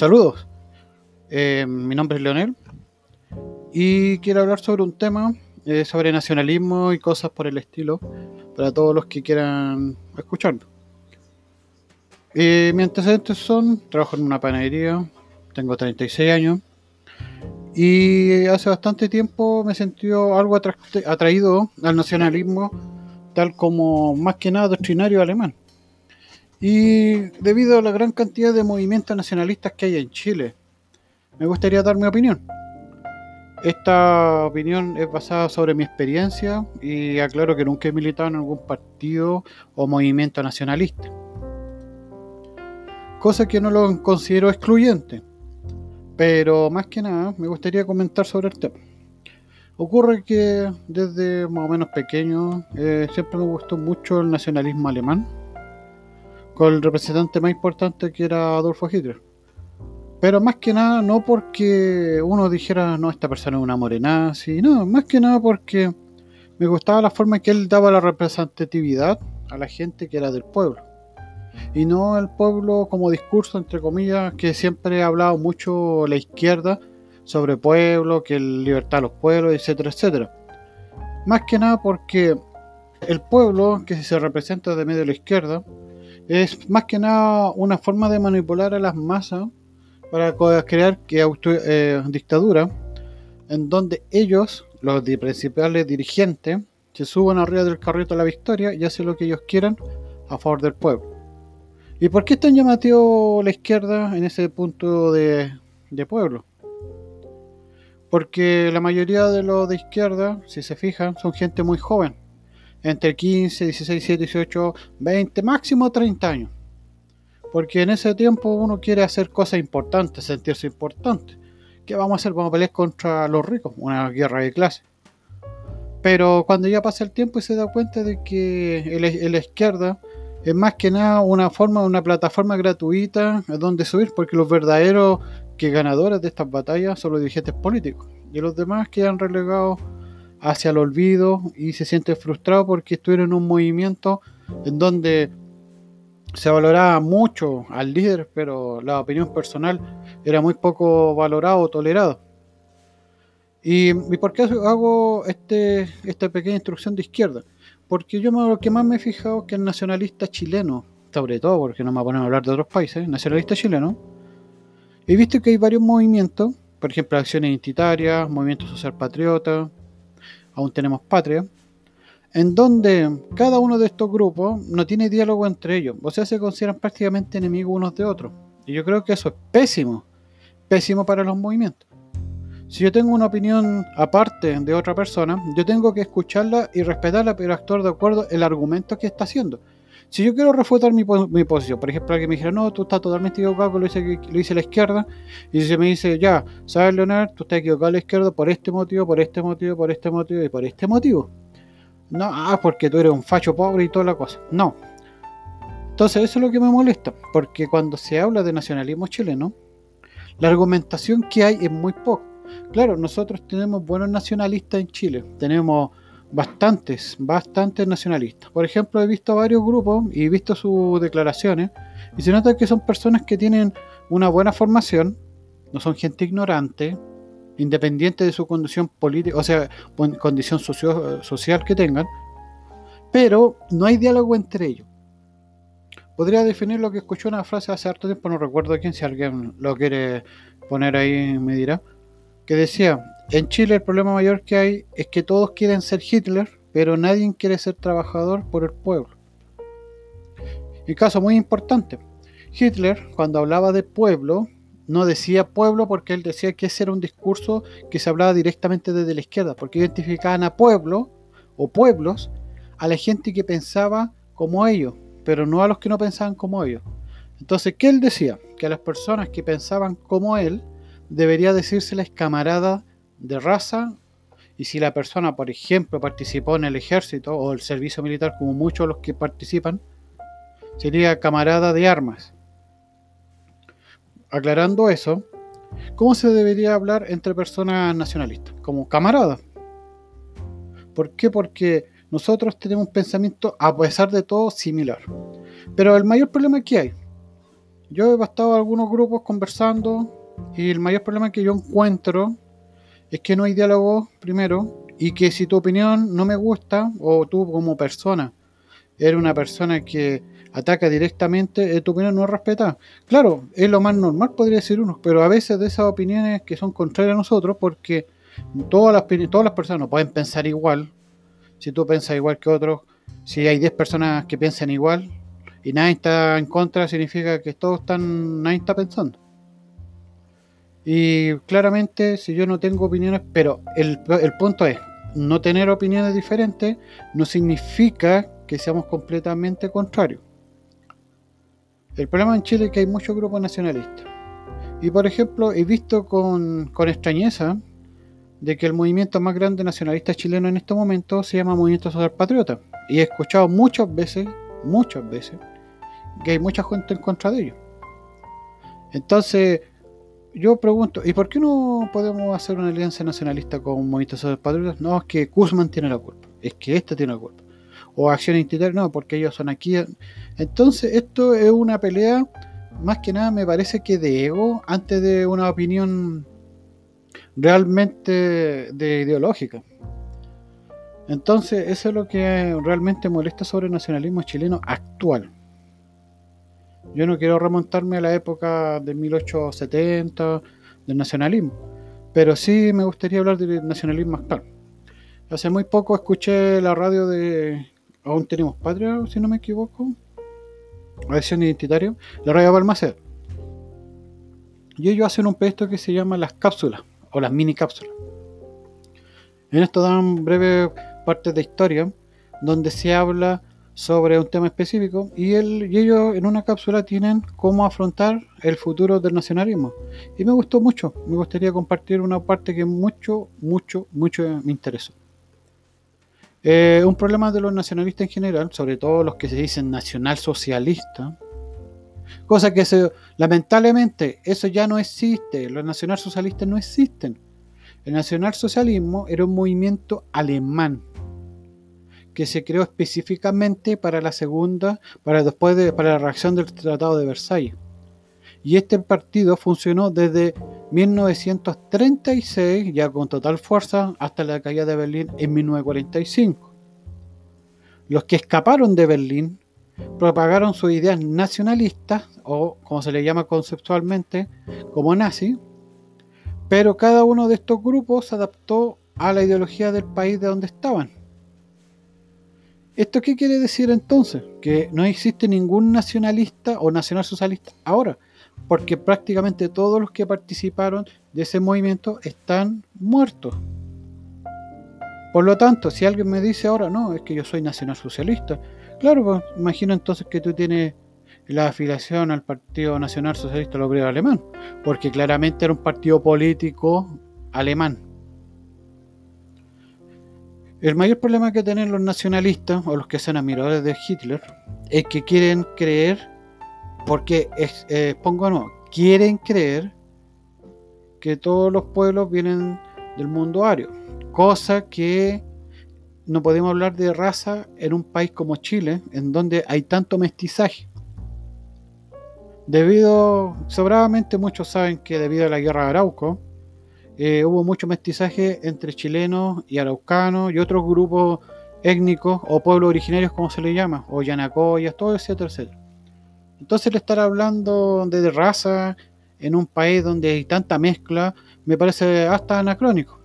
Saludos, eh, mi nombre es Leonel y quiero hablar sobre un tema eh, sobre nacionalismo y cosas por el estilo para todos los que quieran escucharlo. Eh, mis antecedentes son, trabajo en una panadería, tengo 36 años y hace bastante tiempo me sentí algo atraído al nacionalismo tal como más que nada doctrinario alemán. Y debido a la gran cantidad de movimientos nacionalistas que hay en Chile, me gustaría dar mi opinión. Esta opinión es basada sobre mi experiencia y aclaro que nunca he militado en algún partido o movimiento nacionalista. Cosa que no lo considero excluyente. Pero más que nada me gustaría comentar sobre el tema. Ocurre que desde más o menos pequeño eh, siempre me gustó mucho el nacionalismo alemán, con el representante más importante que era Adolfo Hitler. Pero más que nada, no porque uno dijera, no, esta persona es una morena, no, más que nada porque me gustaba la forma en que él daba la representatividad a la gente que era del pueblo. Y no el pueblo como discurso, entre comillas, que siempre ha hablado mucho la izquierda sobre pueblo, que libertad a los pueblos, etcétera, etcétera. Más que nada porque el pueblo, que se representa de medio de la izquierda, es más que nada una forma de manipular a las masas para crear que eh, dictadura en donde ellos, los principales dirigentes, se suban arriba del carrito a la victoria y hacen lo que ellos quieran a favor del pueblo. ¿Y por qué es tan llamativo la izquierda en ese punto de, de pueblo? Porque la mayoría de los de izquierda, si se fijan, son gente muy joven. Entre 15, 16, 17, 18, 20, máximo 30 años. Porque en ese tiempo uno quiere hacer cosas importantes, sentirse importante. ¿Qué vamos a hacer? Vamos a pelear contra los ricos, una guerra de clase. Pero cuando ya pasa el tiempo y se da cuenta de que la izquierda es más que nada una forma, una plataforma gratuita donde subir, porque los verdaderos que ganadores de estas batallas son los dirigentes políticos. Y los demás quedan relegados hacia el olvido y se sienten frustrados porque estuvieron en un movimiento en donde se valoraba mucho al líder, pero la opinión personal era muy poco valorado o tolerado. ¿Y, por qué hago este, esta pequeña instrucción de izquierda? Porque yo lo que más me he fijado es que el nacionalista chileno, sobre todo porque no me ponen a hablar de otros países, nacionalista chileno, he visto que hay varios movimientos, por ejemplo, acciones identitarias, movimiento social patriota, aún tenemos patria, en donde cada uno de estos grupos no tiene diálogo entre ellos, o sea, se consideran prácticamente enemigos unos de otros. Y yo creo que eso es pésimo, pésimo para los movimientos. Si yo tengo una opinión aparte de otra persona, yo tengo que escucharla y respetarla, pero actuar de acuerdo el argumento que está haciendo. Si yo quiero refutar mi, posición, por ejemplo, alguien me dijera, no, tú estás totalmente equivocado, lo hice, lo la izquierda, y si se me dice, ya, sabes, Leonardo, tú estás equivocado a la izquierda por este motivo, por este motivo, por este motivo y por este motivo no, ah, porque tú eres un facho pobre y toda la cosa. No. Entonces eso es lo que me molesta, porque cuando se habla de nacionalismo chileno, la argumentación que hay es muy poco. Claro, nosotros tenemos buenos nacionalistas en Chile, tenemos bastantes, bastantes nacionalistas. Por ejemplo, he visto varios grupos y he visto sus declaraciones y se nota que son personas que tienen una buena formación, no son gente ignorante, independiente de su condición política, o sea, condición social que tengan, pero no hay diálogo entre ellos. Podría definir lo que escuché una frase hace harto tiempo, no recuerdo quién, si alguien lo quiere poner ahí me dirá, que decía, en Chile el problema mayor que hay es que todos quieren ser Hitler, pero nadie quiere ser trabajador por el pueblo. Y caso muy importante, Hitler cuando hablaba de pueblo no decía pueblo porque él decía que ese era un discurso que se hablaba directamente desde la izquierda, porque identificaban a pueblo o pueblos a la gente que pensaba como ellos, pero no a los que no pensaban como ellos. Entonces, ¿qué él decía? Que a las personas que pensaban como él debería decírseles camarada de raza y si la persona, por ejemplo, participó en el ejército o el servicio militar, como muchos los que participan, sería camarada de armas. Aclarando eso, ¿cómo se debería hablar entre personas nacionalistas? Como camaradas. ¿Por qué? Porque nosotros tenemos un pensamiento, a pesar de todo, similar. Pero el mayor problema que hay yo he estado en algunos grupos conversando y el mayor problema que yo encuentro es que no hay diálogo primero y que si tu opinión no me gusta o tú como persona eres una persona que ataca directamente, eh, tu opinión no es. Claro, es lo más normal, podría decir uno, pero a veces de esas opiniones que son contrarias a nosotros, porque todas las, todas las personas no pueden pensar igual. Si tú piensas igual que otros, si hay 10 personas que piensan igual y nadie está en contra, significa que todos están, nadie está pensando. Y claramente, si yo no tengo opiniones, pero el, punto es, no tener opiniones diferentes no significa que seamos completamente contrarios. El problema en Chile es que hay muchos grupos nacionalistas. Y por ejemplo, he visto con, con extrañeza de que el movimiento más grande nacionalista chileno en este momento se llama Movimiento Social Patriota. Y he escuchado muchas veces, muchas veces, que hay mucha gente en contra de ellos. Entonces, yo pregunto, ¿y por qué no podemos hacer una alianza nacionalista con Movimiento Social Patriota? No, es que Kuzman tiene la culpa, es que este tiene la culpa o acción institucional, no, porque ellos son aquí. Entonces, esto es una pelea, más que nada me parece que de ego, antes de una opinión realmente de ideológica. Entonces, eso es lo que realmente molesta sobre el nacionalismo chileno actual. Yo no quiero remontarme a la época de 1870 del nacionalismo, pero sí me gustaría hablar del nacionalismo actual. Hace muy poco escuché la radio de aún tenemos Patria, si no me equivoco, versión identitario, la radio Balmaceda. Y ellos hacen un proyecto que se llama las cápsulas, o las mini cápsulas. En esto dan breve parte de historia, donde se habla sobre un tema específico y, y ellos en una cápsula tienen cómo afrontar el futuro del nacionalismo. Y me gustó mucho, me gustaría compartir una parte que mucho, mucho, mucho me interesó. Eh, un problema de los nacionalistas en general, sobre todo los que se dicen nacionalsocialistas, cosa que se, lamentablemente eso ya no existe, los nacionalsocialistas no existen. El nacionalsocialismo era un movimiento alemán que se creó específicamente para la segunda, para después de, para la reacción del Tratado de Versalles. Y este partido funcionó desde 1936, ya con total fuerza, hasta la caída de Berlín en 1945. Los que escaparon de Berlín propagaron sus ideas nacionalistas, o como se le llama conceptualmente, como nazi, pero cada uno de estos grupos se adaptó a la ideología del país de donde estaban. ¿Esto qué quiere decir entonces? Que no existe ningún nacionalista o nacionalsocialista ahora porque prácticamente todos los que participaron de ese movimiento están muertos. Por lo tanto, si alguien me dice ahora, no, es que yo soy nacionalsocialista, claro, pues, imagino entonces que tú tienes la afiliación al Partido Nacional Socialista Obrero Alemán, porque claramente era un partido político alemán. El mayor problema que tienen los nacionalistas o los que son admiradores de Hitler es que quieren creer porque, es, eh, pongo no, quieren creer que todos los pueblos vienen del mundo ario, cosa que no podemos hablar de raza en un país como Chile, en donde hay tanto mestizaje. Debido, sobradamente muchos saben que debido a la guerra de Arauco, eh, hubo mucho mestizaje entre chilenos y araucanos y otros grupos étnicos o pueblos originarios como se le llama, o yanacoyas, todo etcétera, etcétera. Entonces el estar hablando de raza en un país donde hay tanta mezcla me parece hasta anacrónico.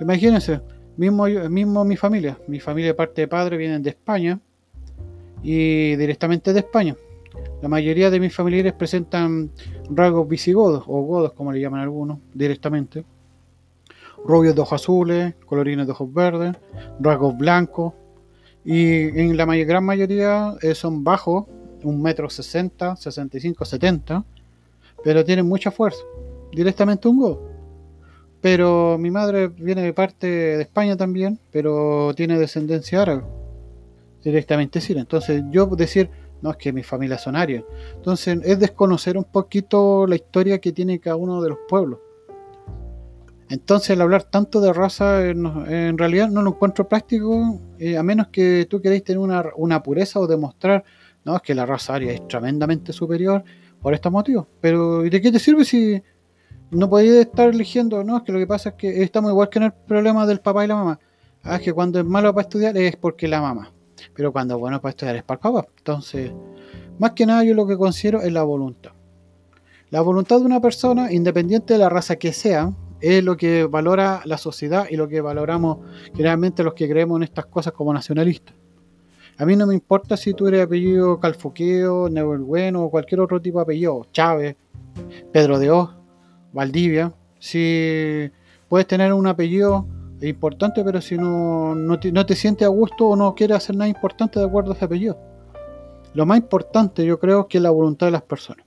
Imagínense, mismo, mismo mi familia, mi familia de parte de padre vienen de España y directamente de España. La mayoría de mis familiares presentan rasgos visigodos o godos, como le llaman algunos, directamente. Rubios de ojos azules, colorines de ojos verdes, rasgos blancos. Y en la gran mayoría eh, son bajos, un metro sesenta, sesenta y cinco, setenta, pero tiene mucha fuerza, directamente un go. Pero mi madre viene de parte de España también, pero tiene descendencia árabe, directamente sí. Entonces yo decir, no es que mi familia son arios, entonces es desconocer un poquito la historia que tiene cada uno de los pueblos. Entonces el hablar tanto de raza en, realidad no lo encuentro práctico, eh, a menos que tú queráis tener una, una pureza o demostrar No, es que la raza aria es tremendamente superior por estos motivos. Pero ¿y de qué te sirve si no podéis estar eligiendo? No, es que lo que pasa es que estamos igual que en el problema del papá y la mamá. Ah, es que cuando es malo para estudiar es porque la mamá. Pero cuando bueno para estudiar es para el papá. Entonces, más que nada yo lo que considero es la voluntad. La voluntad de una persona, independiente de la raza que sea, es lo que valora la sociedad y lo que valoramos generalmente los que creemos en estas cosas como nacionalistas. A mí no me importa si tú eres apellido Calfoqueo, Bueno o cualquier otro tipo de apellido, Chávez, Pedro de Oz, Valdivia. Si puedes tener un apellido importante, pero si no, no, te, sientes a gusto o no quieres hacer nada importante de acuerdo a ese apellido. Lo más importante yo creo que es la voluntad de las personas.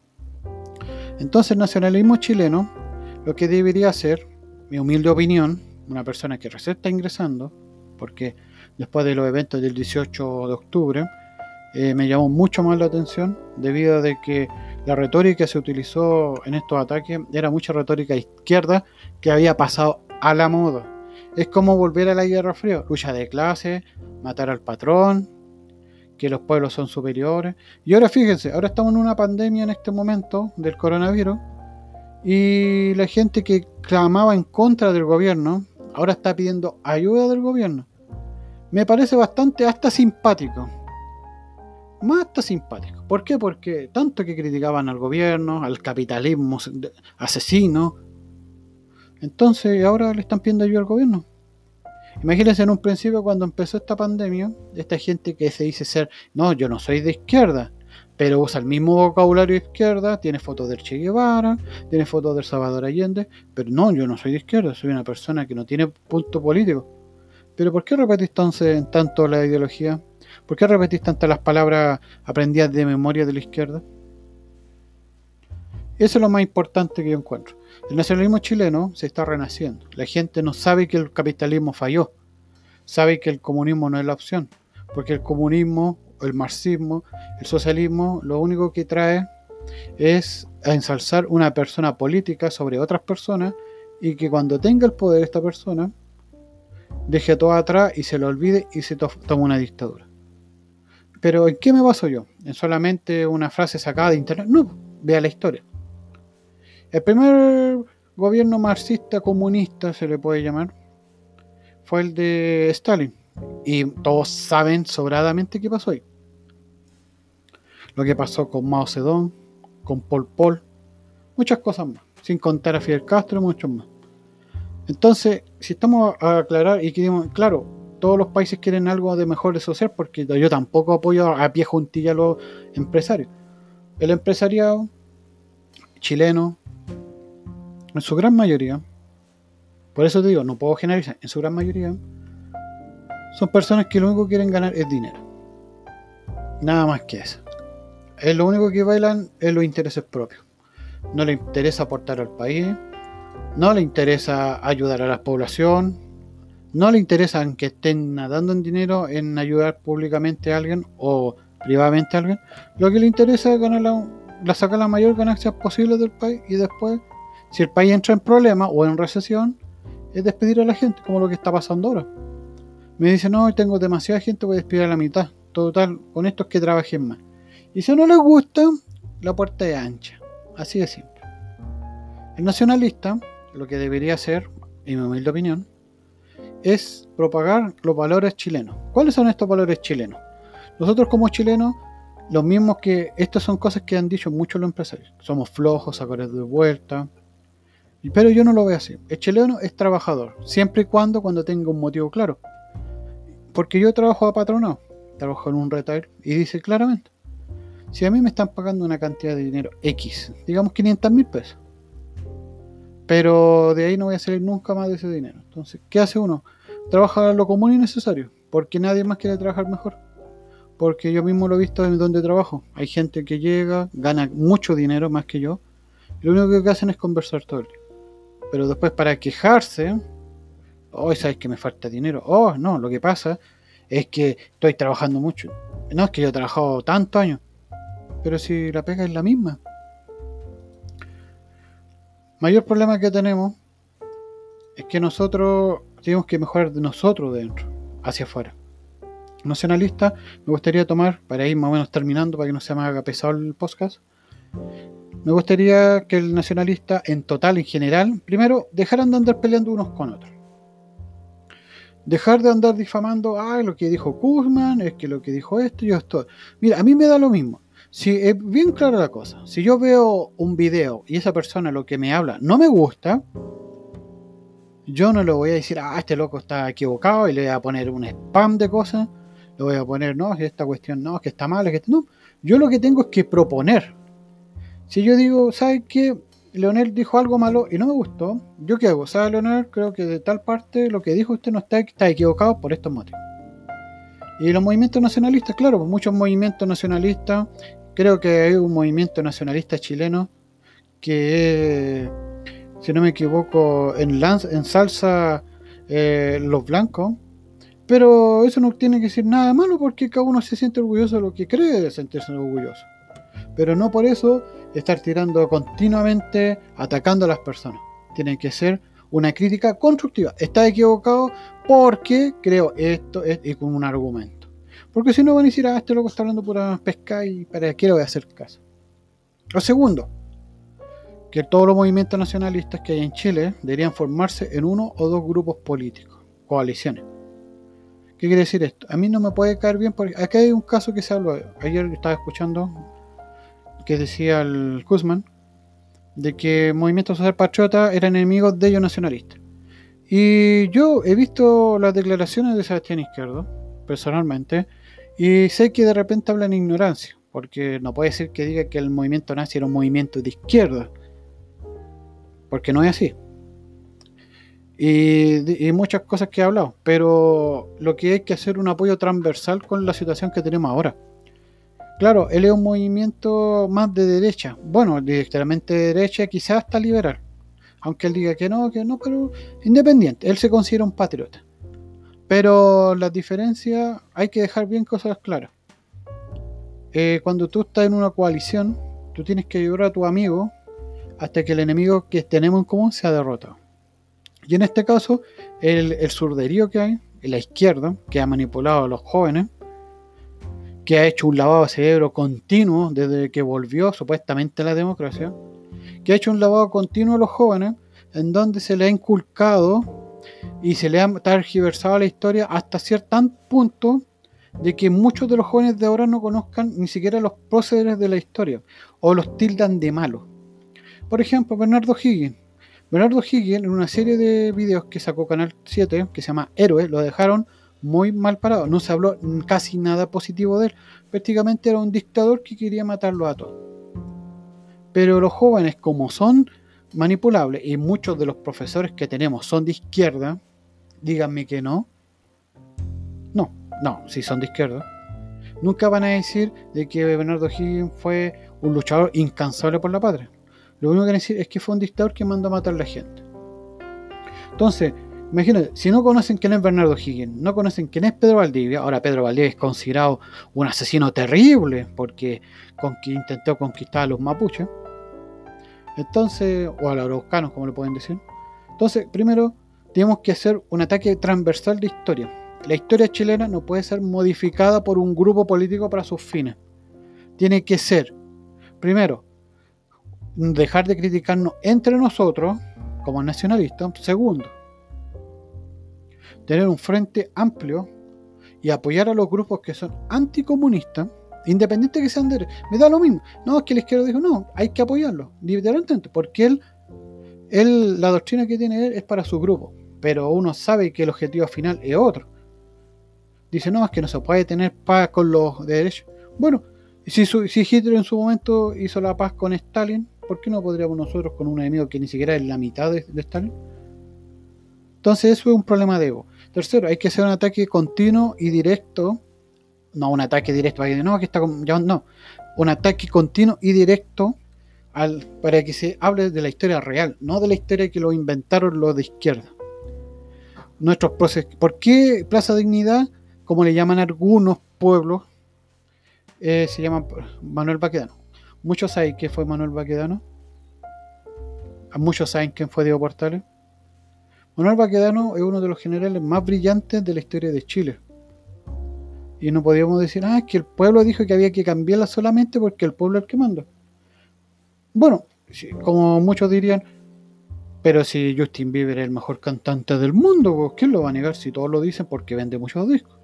Entonces el nacionalismo chileno lo que debería ser, mi humilde opinión, una persona que recién está ingresando, porque después de los eventos del 18 de octubre, eh, me llamó mucho más la atención debido a que la retórica que se utilizó en estos ataques era mucha retórica izquierda que había pasado a la moda. Es como volver a la Guerra Fría, lucha de clase, matar al patrón, que los pueblos son superiores. Y ahora fíjense, ahora estamos en una pandemia en este momento del coronavirus y la gente que clamaba en contra del gobierno ahora está pidiendo ayuda del gobierno. Me parece bastante hasta simpático. Más hasta simpático. ¿Por qué? Porque tanto que criticaban al gobierno, al capitalismo asesino. Entonces ahora le están pidiendo ayuda al gobierno. Imagínense en un principio cuando empezó esta pandemia, esta gente que se dice ser, no, yo no soy de izquierda, pero usa el mismo vocabulario de izquierda, tiene fotos del Che Guevara, tiene fotos del Salvador Allende, pero no, yo no soy de izquierda, soy una persona que no tiene punto político. Pero ¿por qué repetís entonces tanto la ideología? ¿Por qué repetís tantas las palabras aprendidas de memoria de la izquierda? Eso es lo más importante que yo encuentro. El nacionalismo chileno se está renaciendo. La gente no sabe que el capitalismo falló. Sabe que el comunismo no es la opción. Porque el comunismo el marxismo, el socialismo, lo único que trae es ensalzar una persona política sobre otras personas y que cuando tenga el poder esta persona deje todo atrás y se lo olvide y se tome una dictadura. Pero ¿en qué me baso yo? ¿En solamente una frase sacada de internet? No, vea la historia. El primer gobierno marxista comunista, se le puede llamar, fue el de Stalin. Y todos saben sobradamente qué pasó ahí lo que pasó con Mao Zedong, con Pol Pol, muchas cosas más, sin contar a Fidel Castro y muchos más. Entonces, si estamos a aclarar y queremos, claro, todos los países quieren algo de mejor de social, porque yo tampoco apoyo a pie juntilla a los empresarios. El empresariado chileno, en su gran mayoría, por eso te digo, no puedo generalizar, en su gran mayoría, son personas que lo único que quieren ganar es dinero. Nada más que eso es lo único que bailan es los intereses propios. No le interesa aportar al país, no le interesa ayudar a la población, no le interesa que estén nadando en dinero en ayudar públicamente a alguien o privadamente a alguien. Lo que le interesa es ganar la, sacar la mayor ganancia posible del país y después, si el país entra en problemas o en recesión, es despedir a la gente, como lo que está pasando ahora. Me dicen, no, tengo demasiada gente, voy a despedir a la mitad. Total, con estos que trabajen más. Y si no les gusta, la puerta es ancha. Así de simple. El nacionalista, lo que debería hacer, en mi humilde opinión, es propagar los valores chilenos. ¿Cuáles son estos valores chilenos? Nosotros como chilenos, los mismos que... Estas son cosas que han dicho muchos los empresarios. Somos flojos, sacarles de vuelta. Pero yo no lo veo así. El chileno es trabajador, siempre y cuando cuando tenga un motivo claro. Porque yo trabajo a patronado, trabajo en un retail y dice claramente, si a mí me están pagando una cantidad de dinero X, digamos 500 mil pesos, pero de ahí no voy a salir nunca más de ese dinero. Entonces, ¿qué hace uno? Trabaja lo común y necesario, porque nadie más quiere trabajar mejor. Porque yo mismo lo he visto en donde trabajo. Hay gente que llega, gana mucho dinero más que yo, y lo único que hacen es conversar todo el día. Pero después para quejarse, oh, sabes que me falta dinero. Oh, no, lo que pasa es que estoy trabajando mucho. No, es que yo he trabajado tantos años. Pero si la pega es la misma. Mayor problema que tenemos es que nosotros tenemos que mejorar de nosotros dentro, hacia afuera. nacionalista, me gustaría tomar, para ir más o menos terminando, para que no se me haga pesado el podcast, me gustaría que el nacionalista en total, en general, primero, dejaran de andar peleando unos con otros. Dejar de andar difamando, ah, lo que dijo Kuzman, es que lo que dijo esto y esto. Mira, a mí me da lo mismo. Si es bien clara la cosa, si yo veo un video y esa persona lo que me habla no me gusta, yo no le voy a decir, ah, este loco está equivocado y le voy a poner un spam de cosas, le voy a poner, no, esta cuestión no, que está mal, que no. Yo lo que tengo es que proponer. Si yo digo, ¿sabes qué? Leonel dijo algo malo y no me gustó, ¿yo qué hago? ¿Sabe, Leonel? Creo que de tal parte lo que dijo usted no está, está equivocado por estos motivos. Y los movimientos nacionalistas, claro, pues muchos movimientos nacionalistas, creo que hay un movimiento nacionalista chileno que, si no me equivoco, en, en salsa eh, los blancos, pero eso no tiene que decir nada de malo porque cada uno se siente orgulloso de lo que cree de sentirse orgulloso. Pero no por eso estar tirando continuamente, atacando a las personas. Tiene que ser una crítica constructiva. Está equivocado porque creo esto es, y un argumento. Porque si no van a decir, ah, este loco está hablando pura pesca y para qué le voy a hacer caso. Lo segundo, que todos los movimientos nacionalistas que hay en Chile deberían formarse en uno o dos grupos políticos, coaliciones. ¿Qué quiere decir esto? A mí no me puede caer bien porque aquí hay un caso que se habló. Ayer estaba escuchando que decía el Guzmán, de que Movimiento Social Patriota eran enemigos de ellos nacionalistas. Y yo he visto las declaraciones de Sebastián Izquierdo, personalmente, y sé que de repente hablan ignorancia, porque no puede ser que diga que el movimiento nazi era un movimiento de izquierda, porque no es así. Y, y, muchas cosas que he hablado, pero lo que hay que hacer un apoyo transversal con la situación que tenemos ahora. Claro, él es un movimiento más de derecha. Bueno, directamente de derecha, quizás hasta liberal. Aunque él diga que no, que no, pero independiente. Él se considera un patriota. Pero las diferencias hay que dejar bien cosas claras. Eh, cuando tú estás en una coalición, tú tienes que ayudar a tu amigo hasta que el enemigo que tenemos en común sea derrotado. Y en este caso, el, el surderío que hay, la izquierda, que ha manipulado a los jóvenes, que ha hecho un lavado de cerebro continuo desde que volvió supuestamente la democracia, que ha hecho un lavado continuo a los jóvenes en donde se le ha inculcado y se le ha targiversado la historia hasta cierto punto de que muchos de los jóvenes de ahora no conozcan ni siquiera los procederes de la historia o los tildan de malo. Por ejemplo, Bernardo Higgins. Bernardo Higgins en una serie de videos que sacó Canal 7 que se llama Héroe, lo dejaron muy mal parado. No se habló casi nada positivo de él. Prácticamente era un dictador que quería matarlo a todos. Pero los jóvenes, como son manipulables y muchos de los profesores que tenemos son de izquierda, díganme que no. No, no, si son de izquierda. Nunca van a decir de que Bernardo Higgins fue un luchador incansable por la patria. Lo único que van a decir es que fue un dictador que mandó a matar a la gente. Entonces, Imagínate, si no conocen quién es Bernardo Higgins, no conocen quién es Pedro Valdivia, ahora Pedro Valdivia es considerado un asesino terrible porque intentó conquistar a los mapuches, entonces, o a los araucanos, como le pueden decir. Entonces, primero, tenemos que hacer un ataque transversal de historia. La historia chilena no puede ser modificada por un grupo político para sus fines. Tiene que ser, primero, dejar de criticarnos entre nosotros como nacionalistas. Segundo, tener un frente amplio y apoyar a los grupos que son anticomunistas, independiente que sean de me da lo mismo. No, es que el izquierdo dijo, no, hay que apoyarlo, literalmente, porque él, él, la doctrina que tiene él es para su grupo, pero uno sabe que el objetivo final es otro. Dice, no, es que no se puede tener paz con los derechos. Bueno, si, si Hitler en su momento hizo la paz con Stalin, ¿por qué no podríamos nosotros con un enemigo que ni siquiera es la mitad de, de Stalin? Entonces eso es un problema de ego. Tercero, hay que hacer un ataque continuo y directo. No un ataque directo, no, que está no. Un ataque continuo y directo para que se hable de la historia real, no de la historia que lo inventaron los de izquierda. Nuestros procesos. ¿Por qué Plaza Dignidad, como le llaman algunos pueblos, eh, se llama Manuel Baquedano? Muchos saben que fue Manuel Baquedano. Muchos saben quién fue Diego Portales. Manuel Baquedano es uno de los generales más brillantes de la historia de Chile. Y no podíamos decir, ah, es que el pueblo dijo que había que cambiarla solamente porque el pueblo es el que manda. Bueno, como muchos dirían, pero si Justin Bieber es el mejor cantante del mundo, pues, ¿quién lo va a negar si todos lo dicen porque vende muchos discos?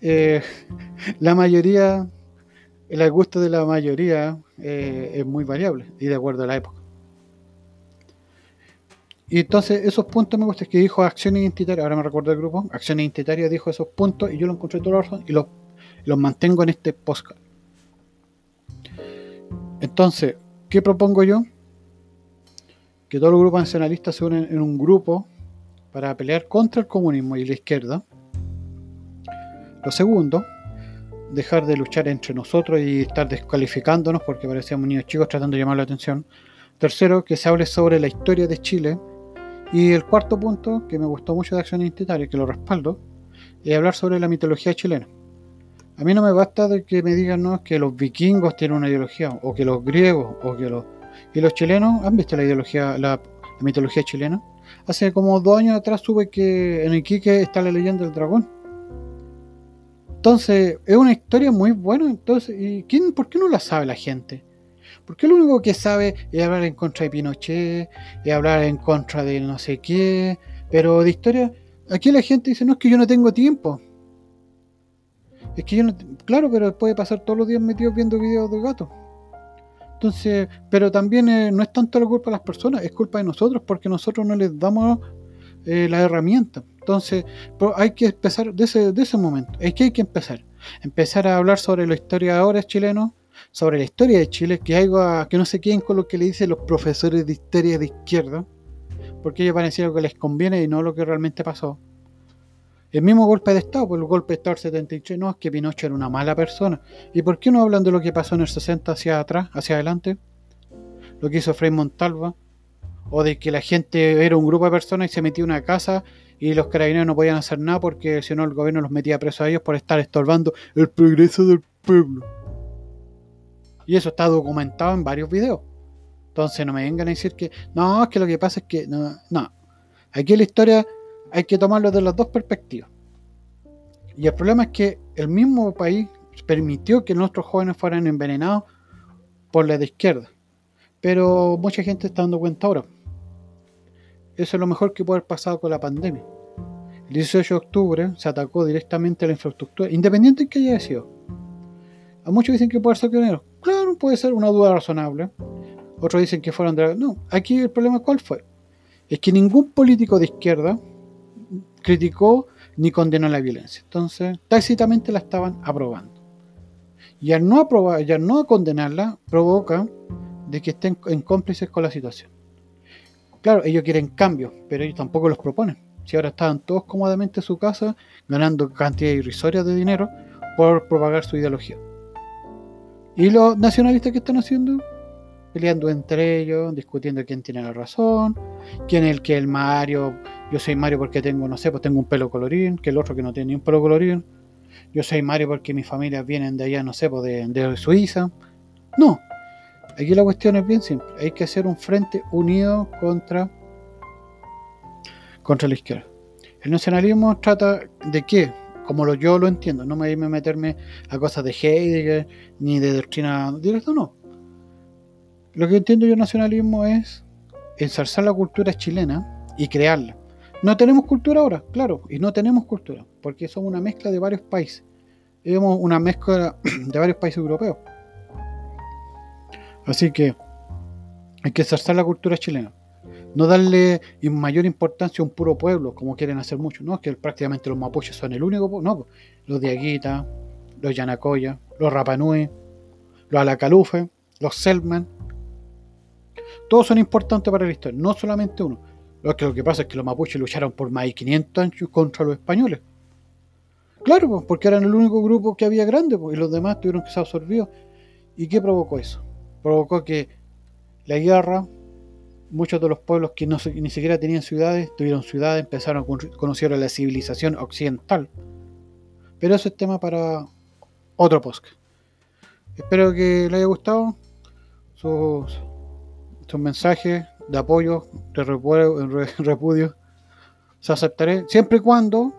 Eh, la mayoría, el gusto de la mayoría eh, es muy variable y de acuerdo a la época. Y entonces esos puntos me gustan, que dijo Acción Identitaria, ahora me recuerdo el grupo, Acción Identitaria dijo esos puntos y yo lo encontré todo razón y los, los mantengo en este podcast. Entonces, ¿qué propongo yo? Que todos los grupos nacionalistas se unen en un grupo para pelear contra el comunismo y la izquierda. Lo segundo, dejar de luchar entre nosotros y estar descalificándonos porque parecíamos niños chicos tratando de llamar la atención. Tercero, que se hable sobre la historia de Chile y el cuarto punto, que me gustó mucho de Acción Identitaria, que lo respaldo, es hablar sobre la mitología chilena. A mí no me basta de que me digan no, que los vikingos tienen una ideología, o que los griegos, o que los... Y los chilenos, ¿han visto la ideología, la, mitología chilena? Hace como dos años atrás supe que en Iquique está la leyenda del dragón. Entonces, es una historia muy buena. Entonces, ¿y quién, por qué no la sabe la gente? Porque lo único que sabe es hablar en contra de Pinochet, es hablar en contra de no sé qué, pero de historia, aquí la gente dice, no es que yo no tengo tiempo. Es que yo no, claro, pero puede pasar todos los días metidos viendo videos de gatos. Entonces, pero también eh, no es tanto la culpa de las personas, es culpa de nosotros, porque nosotros no les damos eh, la herramienta. Entonces, hay que empezar de ese, de ese momento, es que hay que empezar. Empezar a hablar sobre los historiadores chilenos, sobre la historia de Chile, que algo que no se queden con lo que le dicen los profesores de historia de izquierda, porque ellos van a decir lo que les conviene y no lo que realmente pasó. El mismo golpe de Estado, pues el golpe de Estado del 73, no, es que Pinochet era una mala persona. ¿Y por qué no hablan de lo que pasó en el 60 hacia atrás, hacia adelante? Lo que hizo Frei Montalva, o de que la gente era un grupo de personas y se metía en una casa y los carabineros no podían hacer nada porque si no el gobierno los metía presos a ellos por estar estorbando el progreso del pueblo. Y eso está documentado en varios videos. Entonces no me vengan a decir que no, es que lo que pasa es que no, no. Aquí la historia hay que tomarlo de las dos perspectivas. Y el problema es que el mismo país permitió que nuestros jóvenes fueran envenenados por la de izquierda. Pero mucha gente está dando cuenta ahora. Eso es lo mejor que puede haber pasado con la pandemia. El 18 de octubre se atacó directamente a la infraestructura, independiente de que haya sido. A muchos dicen que puede ser pionero. Claro, puede ser una duda razonable. Otros dicen que fueron de... No, aquí el problema cuál fue. Es que ningún político de izquierda criticó ni condenó la violencia. Entonces, tácitamente la estaban aprobando. Y al no aprobar, y al no condenarla, provoca de que estén en cómplices con la situación. Claro, ellos quieren cambios, pero ellos tampoco los proponen. Si ahora estaban todos cómodamente en su casa, ganando cantidades irrisorias de dinero por propagar su ideología. ¿Y los nacionalistas que están haciendo? Peleando entre ellos, discutiendo quién tiene la razón, quién es el que el Mario. Yo soy Mario porque tengo, no sé, pues tengo un pelo colorín, que el otro que no tiene ni un pelo colorín. Yo soy Mario porque mis familias vienen de allá, no sé, pues de, de Suiza. No, aquí la cuestión es bien simple. Hay que hacer un frente unido contra, contra la izquierda. El nacionalismo trata de qué? Como lo, yo lo entiendo, no me voy a meterme a cosas de Heidegger ni de doctrina directa, no. Lo que entiendo yo nacionalismo es ensalzar la cultura chilena y crearla. No tenemos cultura ahora, claro, y no tenemos cultura, porque somos una mezcla de varios países. Somos una mezcla de varios países europeos. Así que hay que ensalzar la cultura chilena no darle mayor importancia a un puro pueblo, como quieren hacer muchos, ¿no? Que prácticamente los mapuches son el único, no, los Diaguita, los Yanacoya, los Rapanui, los Alacalufe, los Selman, todos son importantes para la historia, no solamente uno. Lo que, lo que pasa es que los mapuches lucharon por más de 500 años contra los españoles. Claro, porque eran el único grupo que había grande, y los demás tuvieron que ser absorbidos. ¿Y qué provocó eso? Provocó que la guerra muchos de los pueblos que no, ni siquiera tenían ciudades, tuvieron ciudades, empezaron a conocer la civilización occidental. Pero eso es tema para otro post. Espero que les haya gustado sus, mensajes de apoyo, de repudio, Se aceptaré siempre y cuando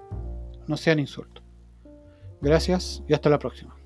no sean insultos. Gracias y hasta la próxima.